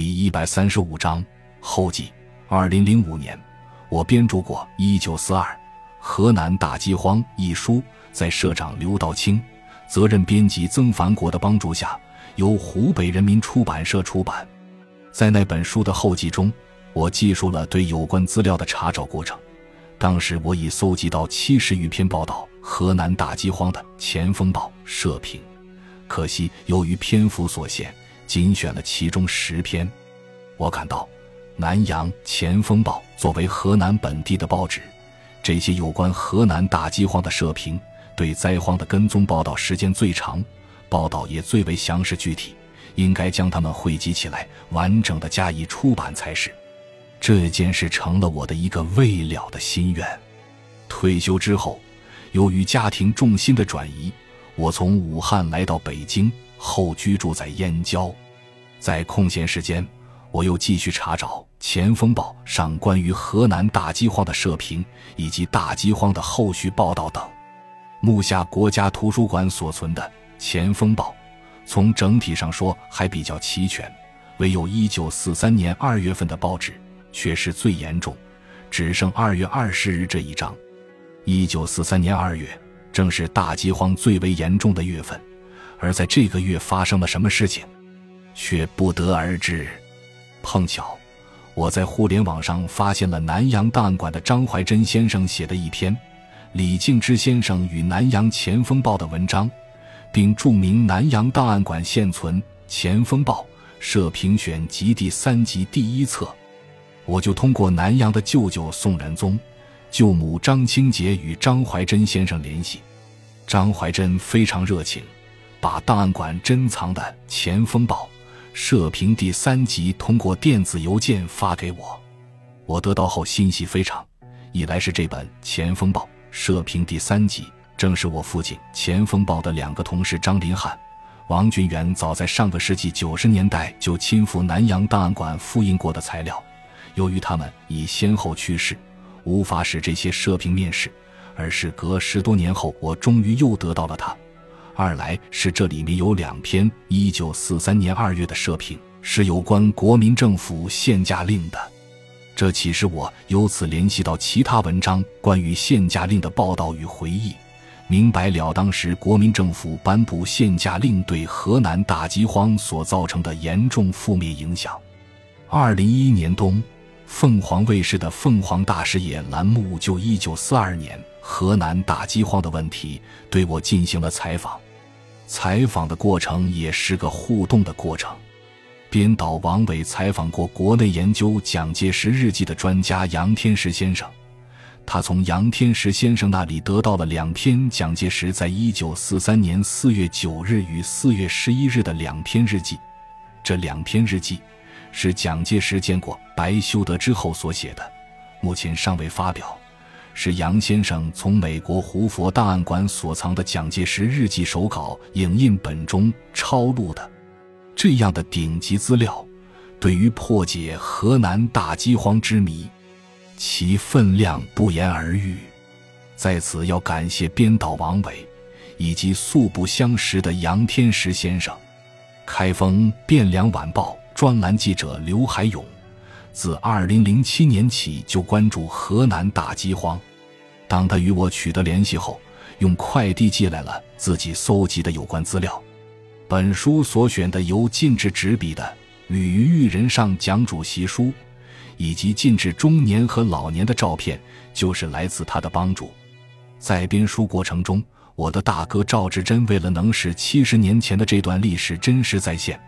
第一百三十五章后记。二零零五年，我编著过《一九四二河南大饥荒》一书，在社长刘道清、责任编辑曾凡国的帮助下，由湖北人民出版社出版。在那本书的后记中，我记述了对有关资料的查找过程。当时我已搜集到七十余篇报道河南大饥荒的《前锋报》社评，可惜由于篇幅所限，仅选了其中十篇。我感到。南阳《前锋报》作为河南本地的报纸，这些有关河南大饥荒的社评，对灾荒的跟踪报道时间最长，报道也最为详实具体，应该将它们汇集起来，完整的加以出版才是。这件事成了我的一个未了的心愿。退休之后，由于家庭重心的转移，我从武汉来到北京，后居住在燕郊，在空闲时间。我又继续查找《前锋报》上关于河南大饥荒的社评，以及大饥荒的后续报道等。目下国家图书馆所存的《前锋报》，从整体上说还比较齐全，唯有一九四三年二月份的报纸却是最严重，只剩二月二十日这一章。一九四三年二月正是大饥荒最为严重的月份，而在这个月发生了什么事情，却不得而知。碰巧，我在互联网上发现了南阳档案馆的张怀珍先生写的一篇李敬之先生与南阳前锋报的文章，并注明南阳档案馆现存《前锋报》社评选集第三集第一册。我就通过南阳的舅舅宋仁宗、舅母张清杰与张怀珍先生联系。张怀珍非常热情，把档案馆珍藏的《前锋报》。社评第三集通过电子邮件发给我，我得到后欣喜非常。一来是这本《前锋报》社评第三集，正是我父亲《前锋报》的两个同事张林汉、王俊元早在上个世纪九十年代就亲赴南阳档案馆复印过的材料。由于他们已先后去世，无法使这些社评面世，而是隔十多年后，我终于又得到了它。二来是这里面有两篇一九四三年二月的社评，是有关国民政府限价令的，这启示我由此联系到其他文章关于限价令的报道与回忆，明白了当时国民政府颁布限价令对河南大饥荒所造成的严重负面影响。二零一一年冬，凤凰卫视的《凤凰大视野》栏目就一九四二年河南大饥荒的问题对我进行了采访。采访的过程也是个互动的过程。编导王伟采访过国内研究蒋介石日记的专家杨天石先生，他从杨天石先生那里得到了两篇蒋介石在一九四三年四月九日与四月十一日的两篇日记。这两篇日记是蒋介石见过白修德之后所写的，目前尚未发表。是杨先生从美国胡佛档案馆所藏的蒋介石日记手稿影印本中抄录的，这样的顶级资料，对于破解河南大饥荒之谜，其分量不言而喻。在此要感谢编导王伟，以及素不相识的杨天石先生。开封汴梁晚报专栏记者刘海勇，自二零零七年起就关注河南大饥荒。当他与我取得联系后，用快递寄来了自己搜集的有关资料。本书所选的由禁制执笔的《吕玉人上讲主席书》，以及禁止中年和老年的照片，就是来自他的帮助。在编书过程中，我的大哥赵志珍为了能使七十年前的这段历史真实再现。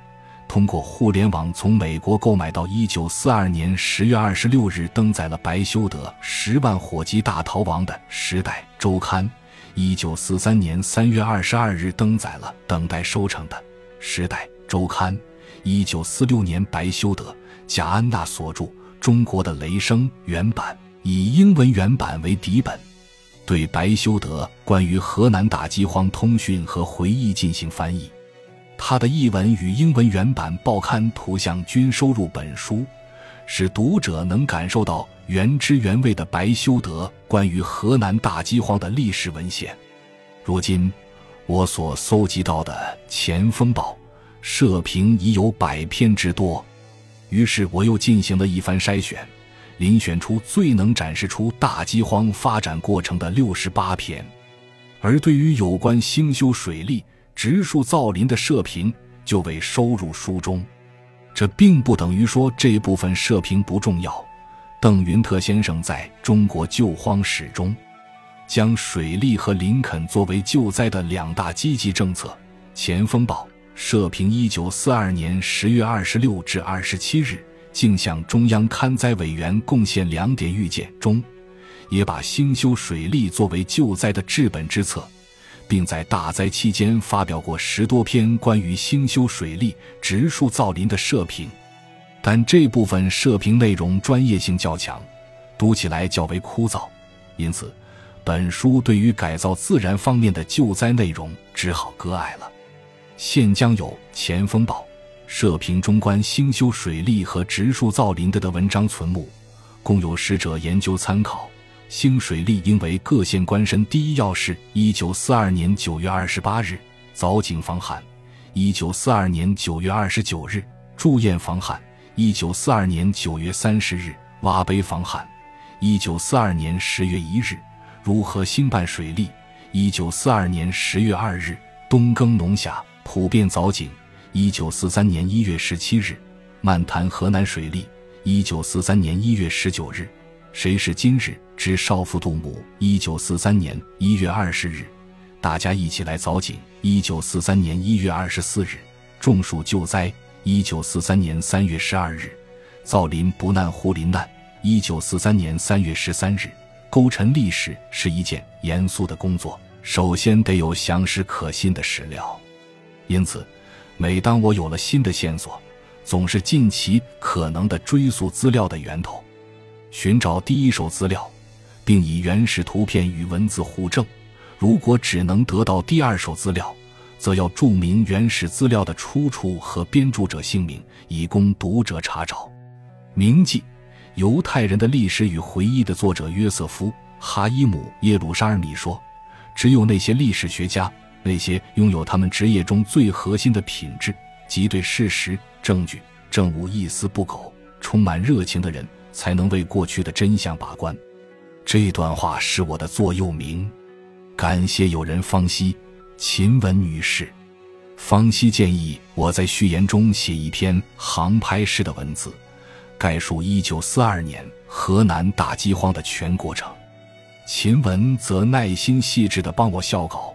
通过互联网从美国购买到一九四二年十月二十六日登载了白修德十万火急大逃亡的《时代周刊》，一九四三年三月二十二日登载了等待收成的《时代周刊》，一九四六年白修德贾安娜所著《中国的雷声》原版，以英文原版为底本，对白修德关于河南大饥荒通讯和回忆进行翻译。他的译文与英文原版报刊图像均收入本书，使读者能感受到原汁原味的白修德关于河南大饥荒的历史文献。如今，我所搜集到的《前锋报》社评已有百篇之多，于是我又进行了一番筛选，遴选出最能展示出大饥荒发展过程的六十八篇。而对于有关兴修水利、植树造林的社评，就被收入书中。这并不等于说这部分社评不重要。邓云特先生在中国救荒史中，将水利和林垦作为救灾的两大积极政策。《前锋报》社评一九四二年十月二十六至二十七日，竟向中央勘灾委员贡献两点预见中，也把兴修水利作为救灾的治本之策。并在大灾期间发表过十多篇关于兴修水利、植树造林的社评，但这部分社评内容专业性较强，读起来较为枯燥，因此，本书对于改造自然方面的救灾内容只好割爱了。现将有《前锋报》社评中关兴修水利和植树造林的的文章存目，供有识者研究参考。兴水利应为各县官绅第一要事。一九四二年九月二十八日，凿井防旱；一九四二年九月二十九日，筑堰防旱；一九四二年九月三十日，挖碑防旱；一九四二年十月一日，如何兴办水利；一九四二年十月二日，冬耕农暇，普遍凿井；一九四三年一月十七日，漫谈河南水利；一九四三年一月十九日。谁是今日之少妇杜母？一九四三年一月二十日，大家一起来凿井。一九四三年一月二十四日，种树救灾。一九四三年三月十二日，造林不难护林难。一九四三年三月十三日，勾陈历史是一件严肃的工作，首先得有详实可信的史料。因此，每当我有了新的线索，总是尽其可能的追溯资料的源头。寻找第一手资料，并以原始图片与文字互证。如果只能得到第二手资料，则要注明原始资料的出处和编著者姓名，以供读者查找。铭记犹太人的历史与回忆的作者约瑟夫·哈伊姆·耶路沙尔米说：“只有那些历史学家，那些拥有他们职业中最核心的品质，即对事实、证据、证物一丝不苟、充满热情的人。”才能为过去的真相把关。这段话是我的座右铭。感谢友人方西、秦雯女士。方西建议我在序言中写一篇航拍式的文字，概述1942年河南大饥荒的全过程。秦雯则耐心细致地帮我校稿，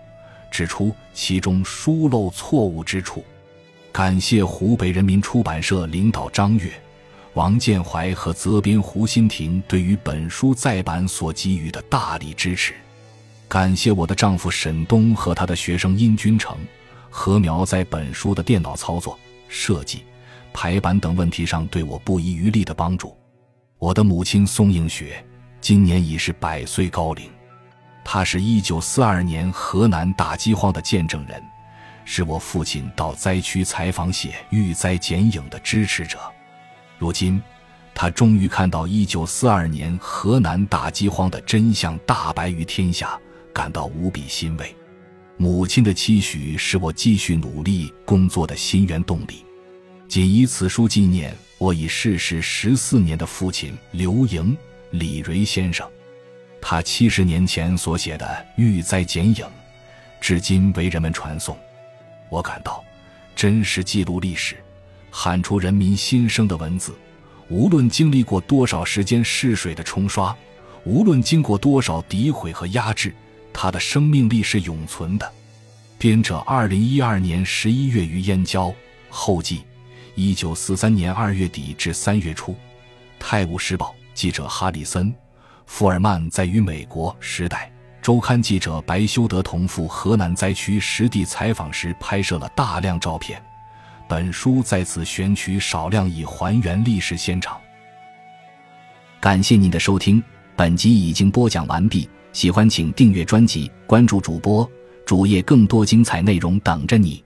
指出其中疏漏错误之处。感谢湖北人民出版社领导张悦。王建怀和责编胡新亭对于本书再版所给予的大力支持，感谢我的丈夫沈东和他的学生殷君成、何苗在本书的电脑操作、设计、排版等问题上对我不遗余力的帮助。我的母亲宋映雪今年已是百岁高龄，她是一九四二年河南大饥荒的见证人，是我父亲到灾区采访写遇灾剪影的支持者。如今，他终于看到1942年河南大饥荒的真相大白于天下，感到无比欣慰。母亲的期许是我继续努力工作的心源动力。仅以此书纪念我已逝世十四年的父亲刘莹、李瑞先生。他七十年前所写的《遇灾剪影》，至今为人们传颂。我感到，真实记录历史。喊出人民心声的文字，无论经历过多少时间试水的冲刷，无论经过多少诋毁和压制，他的生命力是永存的。编者二零一二年十一月于燕郊，后记一九四三年二月底至三月初，《泰晤士报》记者哈里森·福尔曼在与美国《时代周刊》记者白修德同赴河南灾区实地采访时拍摄了大量照片。本书在此选取少量以还原历史现场。感谢您的收听，本集已经播讲完毕。喜欢请订阅专辑，关注主播主页，更多精彩内容等着你。